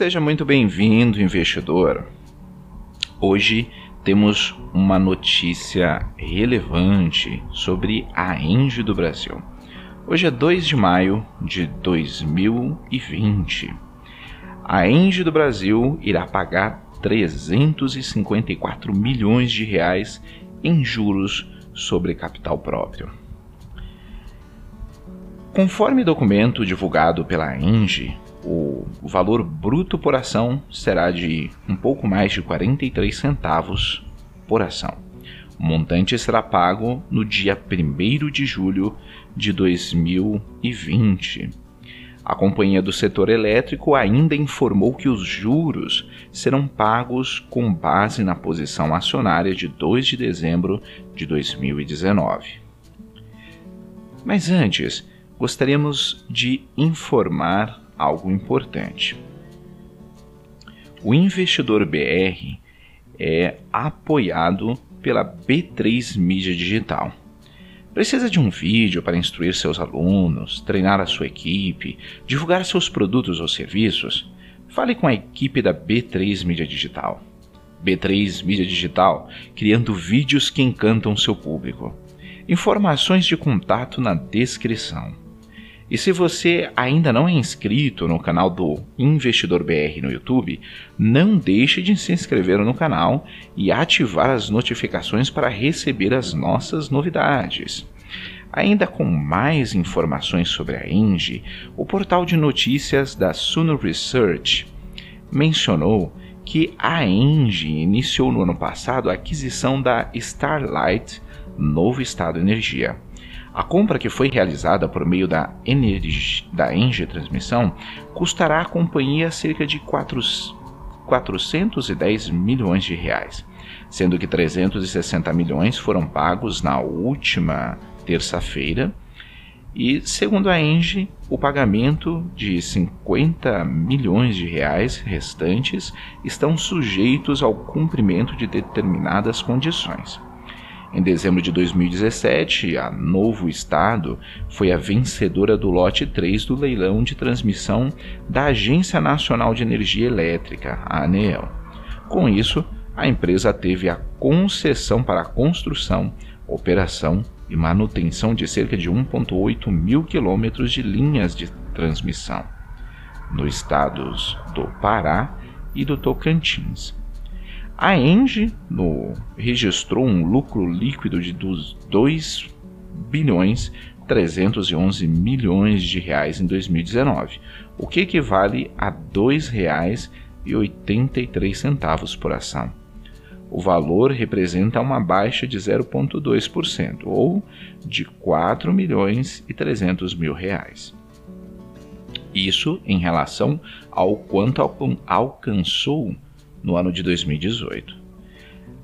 Seja muito bem-vindo, investidor. Hoje temos uma notícia relevante sobre a Engie do Brasil. Hoje é 2 de maio de 2020. A Engie do Brasil irá pagar 354 milhões de reais em juros sobre capital próprio. Conforme documento divulgado pela Engie, o valor bruto por ação será de um pouco mais de 43 centavos por ação. O montante será pago no dia 1 de julho de 2020. A companhia do setor elétrico ainda informou que os juros serão pagos com base na posição acionária de 2 de dezembro de 2019. Mas antes, gostaríamos de informar algo importante. O investidor BR é apoiado pela B3 Mídia Digital. Precisa de um vídeo para instruir seus alunos, treinar a sua equipe, divulgar seus produtos ou serviços? Fale com a equipe da B3 Mídia Digital. B3 Mídia Digital, criando vídeos que encantam seu público. Informações de contato na descrição. E se você ainda não é inscrito no canal do Investidor BR no YouTube, não deixe de se inscrever no canal e ativar as notificações para receber as nossas novidades. Ainda com mais informações sobre a Engie, o portal de notícias da Suno Research mencionou que a Engie iniciou no ano passado a aquisição da Starlight Novo Estado Energia a compra que foi realizada por meio da, Energy, da Engie Transmissão custará à companhia cerca de 4, 410 milhões de reais, sendo que 360 milhões foram pagos na última terça-feira e, segundo a Engie, o pagamento de 50 milhões de reais restantes estão sujeitos ao cumprimento de determinadas condições. Em dezembro de 2017, a Novo Estado foi a vencedora do lote 3 do leilão de transmissão da Agência Nacional de Energia Elétrica, a ANEEL. Com isso, a empresa teve a concessão para a construção, operação e manutenção de cerca de 1,8 mil quilômetros de linhas de transmissão nos estados do Pará e do Tocantins a Engie no, registrou um lucro líquido de 2 bilhões 311 milhões de reais em 2019, o que equivale a R$ 2,83 por ação. O valor representa uma baixa de 0,2%, ou de 4 milhões e 300 mil reais. Isso em relação ao quanto alcançou no ano de 2018.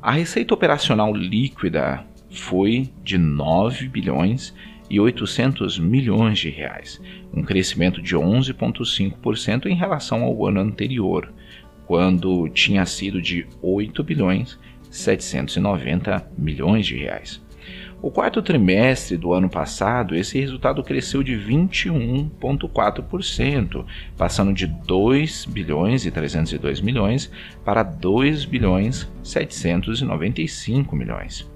A receita operacional líquida foi de 9 bilhões e 800 milhões de reais, um crescimento de 11,5% em relação ao ano anterior, quando tinha sido de 8 bilhões 790 milhões de reais. O quarto trimestre do ano passado, esse resultado cresceu de 21,4%, passando de 2 bilhões e 302 milhões para 2 bilhões 795 milhões.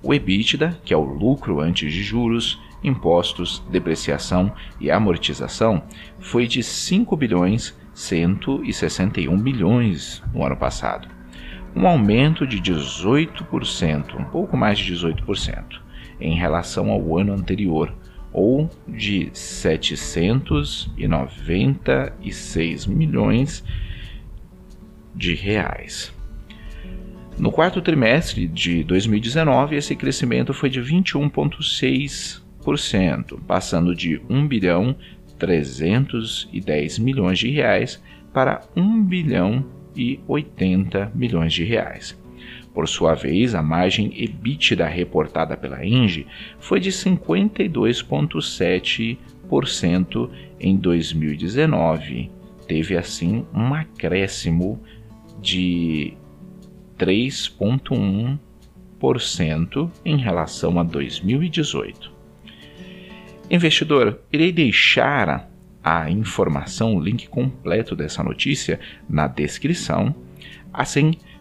O EBITDA, que é o lucro antes de juros, impostos, depreciação e amortização, foi de 5 bilhões 161 milhões no ano passado, um aumento de 18%, um pouco mais de 18% em relação ao ano anterior, ou de 796 milhões de reais. No quarto trimestre de 2019, esse crescimento foi de 21,6%, passando de 1 bilhão 310 milhões de reais para 1 bilhão e 80 milhões de reais. Por sua vez, a margem EBITDA reportada pela Engie foi de 52,7% em 2019. Teve assim um acréscimo de 3,1% em relação a 2018. Investidor, irei deixar a informação, o link completo dessa notícia na descrição. Assim,